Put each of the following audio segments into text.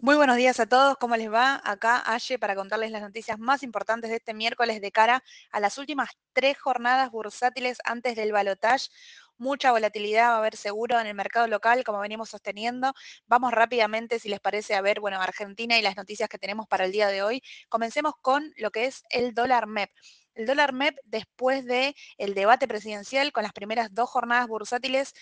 Muy buenos días a todos, ¿cómo les va? Acá Aye para contarles las noticias más importantes de este miércoles de cara a las últimas tres jornadas bursátiles antes del balotaje. Mucha volatilidad va a haber seguro en el mercado local, como venimos sosteniendo. Vamos rápidamente, si les parece, a ver, bueno, Argentina y las noticias que tenemos para el día de hoy. Comencemos con lo que es el dólar MEP. El dólar MEP, después del el debate presidencial con las primeras dos jornadas bursátiles,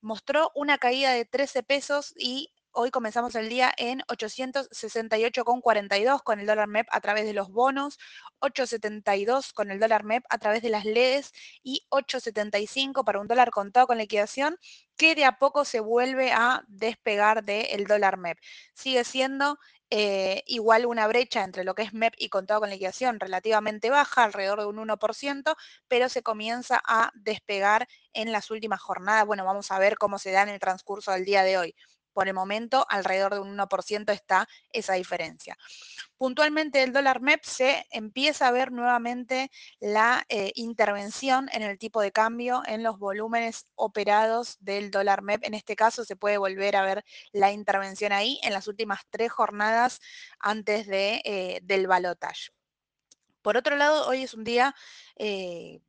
mostró una caída de 13 pesos y Hoy comenzamos el día en 868,42 con el dólar MEP a través de los bonos, 872 con el dólar MEP a través de las LEDs y 875 para un dólar contado con liquidación que de a poco se vuelve a despegar del dólar MEP. Sigue siendo eh, igual una brecha entre lo que es MEP y contado con liquidación relativamente baja, alrededor de un 1%, pero se comienza a despegar en las últimas jornadas. Bueno, vamos a ver cómo se da en el transcurso del día de hoy. Por el momento, alrededor de un 1% está esa diferencia. Puntualmente el dólar MEP se empieza a ver nuevamente la eh, intervención en el tipo de cambio en los volúmenes operados del dólar MEP. En este caso se puede volver a ver la intervención ahí en las últimas tres jornadas antes de, eh, del balotaje. Por otro lado, hoy es un día eh,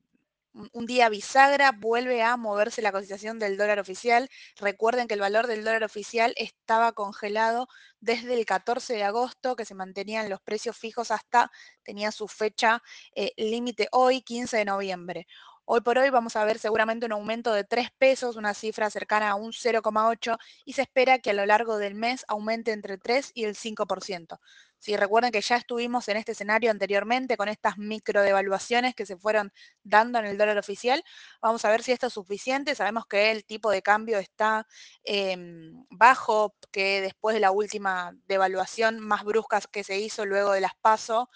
un día bisagra, vuelve a moverse la cotización del dólar oficial. Recuerden que el valor del dólar oficial estaba congelado desde el 14 de agosto, que se mantenían los precios fijos hasta, tenía su fecha eh, límite hoy, 15 de noviembre. Hoy por hoy vamos a ver seguramente un aumento de 3 pesos, una cifra cercana a un 0,8 y se espera que a lo largo del mes aumente entre 3 y el 5%. Si recuerden que ya estuvimos en este escenario anteriormente con estas micro devaluaciones que se fueron dando en el dólar oficial, vamos a ver si esto es suficiente. Sabemos que el tipo de cambio está em, bajo, que después de la última devaluación más brusca que se hizo luego de las PASO,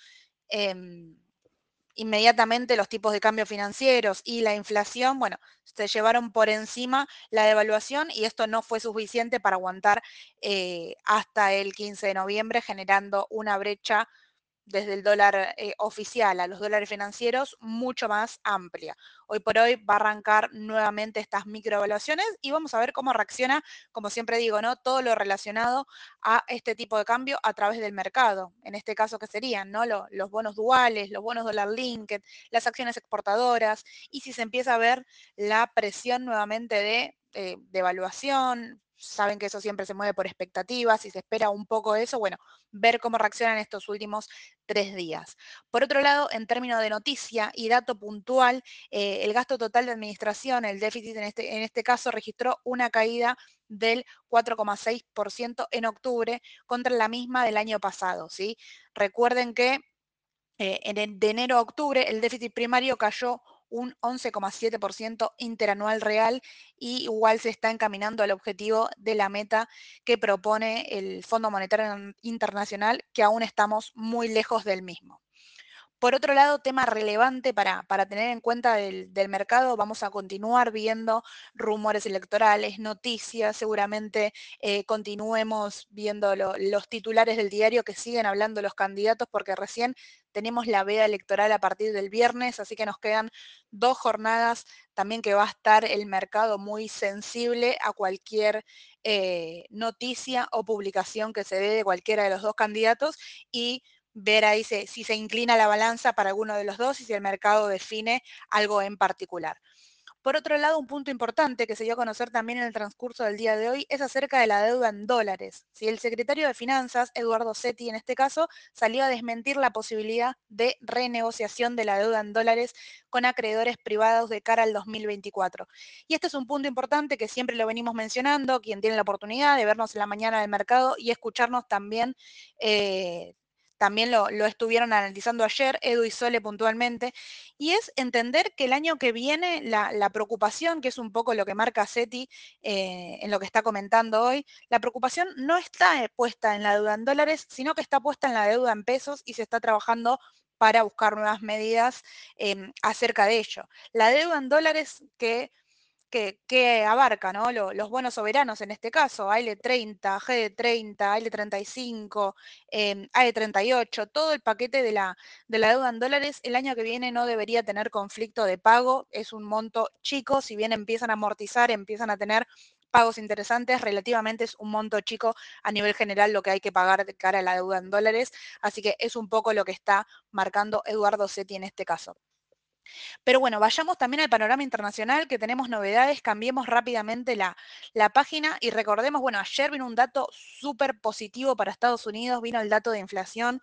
em, inmediatamente los tipos de cambio financieros y la inflación, bueno, se llevaron por encima la devaluación y esto no fue suficiente para aguantar eh, hasta el 15 de noviembre, generando una brecha desde el dólar eh, oficial a los dólares financieros mucho más amplia. Hoy por hoy va a arrancar nuevamente estas microevaluaciones y vamos a ver cómo reacciona, como siempre digo, ¿no? Todo lo relacionado a este tipo de cambio a través del mercado. En este caso, ¿qué serían? ¿no? los bonos duales, los bonos dólar linked, las acciones exportadoras y si se empieza a ver la presión nuevamente de, eh, de evaluación, saben que eso siempre se mueve por expectativas y se espera un poco eso, bueno, ver cómo reaccionan estos últimos tres días. Por otro lado, en términos de noticia y dato puntual, eh, el gasto total de administración, el déficit en este, en este caso, registró una caída del 4,6% en octubre contra la misma del año pasado. ¿sí? Recuerden que eh, en de enero a octubre el déficit primario cayó un 11,7% interanual real y igual se está encaminando al objetivo de la meta que propone el Fondo Monetario Internacional, que aún estamos muy lejos del mismo. Por otro lado, tema relevante para, para tener en cuenta del, mercado, vamos a continuar viendo rumores electorales, noticias, seguramente eh, continuemos viendo los titulares del diario que siguen hablando los candidatos, porque recién tenemos la veda electoral a partir del viernes, así que nos quedan dos jornadas también que va a estar el mercado muy sensible a cualquier eh, noticia o publicación que se dé de cualquiera de los dos candidatos y ver ahí si se inclina la balanza para alguno de los dos y si el mercado define algo en particular. Por otro lado, un punto importante que se dio a conocer también en el transcurso del día de hoy es acerca de la deuda en dólares. Si el secretario de Finanzas, Eduardo Setti en este caso, salió a desmentir la posibilidad de renegociación de la deuda en dólares con acreedores privados de cara al 2024. Y este es un punto importante que siempre lo venimos mencionando, quien tiene la oportunidad de vernos en la mañana del mercado y escucharnos también. Eh, también lo, estuvieron analizando ayer, Edu y Sole puntualmente, y es entender que el año que viene la, preocupación, que es un poco lo que marca SETI eh, en lo que está comentando hoy, la preocupación no está eh, puesta en la deuda en dólares, sino que está puesta en la deuda en pesos y se está trabajando para buscar nuevas medidas em, acerca de ello. La deuda en dólares que que, abarca ¿no? los bonos soberanos en este caso, AL30, GD30, AL35, eh, AL38, todo el paquete de la, de la deuda en dólares el año que viene no debería tener conflicto de pago, es un monto chico, si bien empiezan a amortizar, empiezan a tener pagos interesantes, relativamente es un monto chico a nivel general lo que hay que pagar de cara a la deuda en dólares, así que es un poco lo que está marcando Eduardo Setti en este caso. Pero bueno, vayamos también al panorama internacional, que tenemos novedades, cambiemos rápidamente la, la página y recordemos, bueno, ayer vino un dato súper positivo para Estados Unidos, vino el dato de inflación,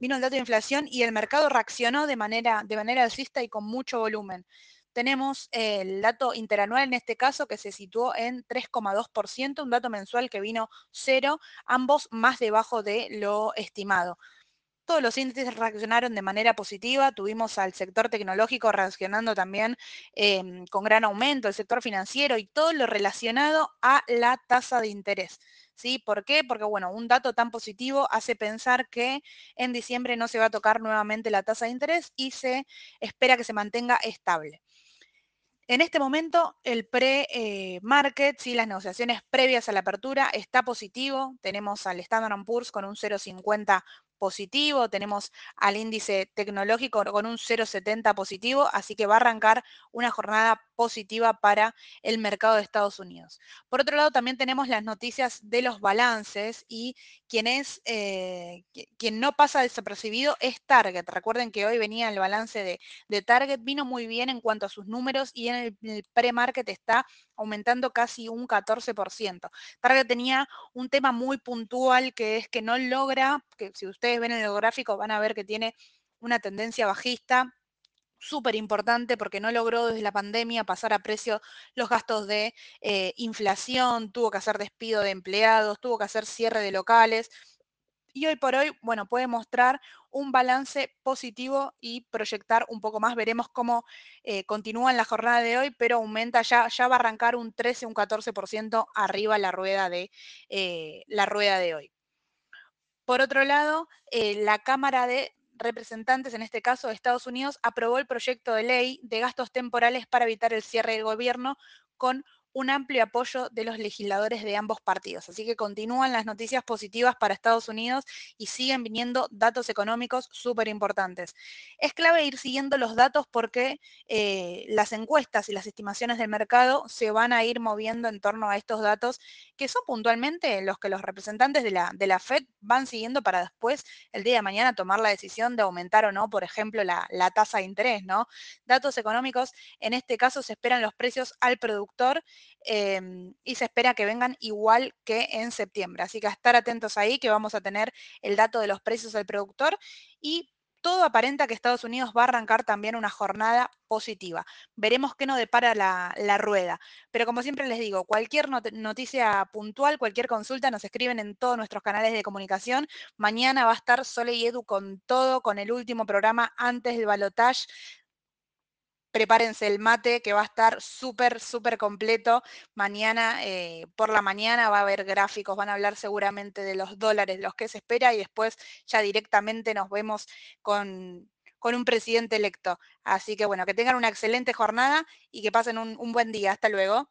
vino el dato de inflación y el mercado reaccionó de manera, de manera alcista y con mucho volumen. Tenemos el dato interanual en este caso que se situó en 3,2%, un dato mensual que vino cero, ambos más debajo de lo estimado todos los índices reaccionaron de manera positiva, tuvimos al sector tecnológico reaccionando también em, con gran aumento, el sector financiero y todo lo relacionado a la tasa de interés. ¿Sí? ¿Por qué? Porque, bueno, un dato tan positivo hace pensar que en diciembre no se va a tocar nuevamente la tasa de interés y se espera que se mantenga estable. En este momento, el pre-market, las negociaciones previas a la apertura, está positivo. Tenemos al Standard Poor's con un 0,50 positivo, tenemos al índice tecnológico con un 0,70 positivo, así que va a arrancar una jornada positiva para el mercado de Estados Unidos. Por otro lado, también tenemos las noticias de los balances y quien, es, eh, quien no pasa desapercibido es Target. Recuerden que hoy venía el balance de, de Target, vino muy bien en cuanto a sus números y en el, el pre-market está aumentando casi un 14%. Target tenía un tema muy puntual que es que no logra, que si ustedes ven en el gráfico van a ver que tiene una tendencia bajista súper importante porque no logró desde la pandemia pasar a precio los gastos de eh, inflación, tuvo que hacer despido de empleados, tuvo que hacer cierre de locales y hoy por hoy, bueno, puede mostrar un balance positivo y proyectar un poco más. Veremos cómo eh, continúa en la jornada de hoy, pero aumenta ya, ya va a arrancar un 13, un 14% arriba la rueda de, eh, la rueda de hoy. Por otro lado, eh, la Cámara de Representantes, en este caso de Estados Unidos, aprobó el proyecto de ley de gastos temporales para evitar el cierre del gobierno con un amplio apoyo de los legisladores de ambos partidos. Así que continúan las noticias positivas para Estados Unidos y siguen viniendo datos económicos súper importantes. Es clave ir siguiendo los datos porque eh, las encuestas y las estimaciones del mercado se van a ir moviendo en torno a estos datos que son puntualmente los que los representantes de la, de la FED van siguiendo para después, el día de mañana, tomar la decisión de aumentar o no, por ejemplo, la, la tasa de interés, ¿no? Datos económicos, en este caso se esperan los precios al productor Em, y se espera que vengan igual que en septiembre. Así que a estar atentos ahí que vamos a tener el dato de los precios del productor y todo aparenta que Estados Unidos va a arrancar también una jornada positiva. Veremos qué nos depara la, la rueda. Pero como siempre les digo, cualquier noticia puntual, cualquier consulta, nos escriben en todos nuestros canales de comunicación. Mañana va a estar Sole y Edu con todo, con el último programa antes del balotage prepárense el mate que va a estar súper, súper completo. Mañana eh, por la mañana va a haber gráficos, van a hablar seguramente de los dólares, los que se espera y después ya directamente nos vemos con, con un presidente electo. Así que bueno, que tengan una excelente jornada y que pasen un, un buen día. Hasta luego.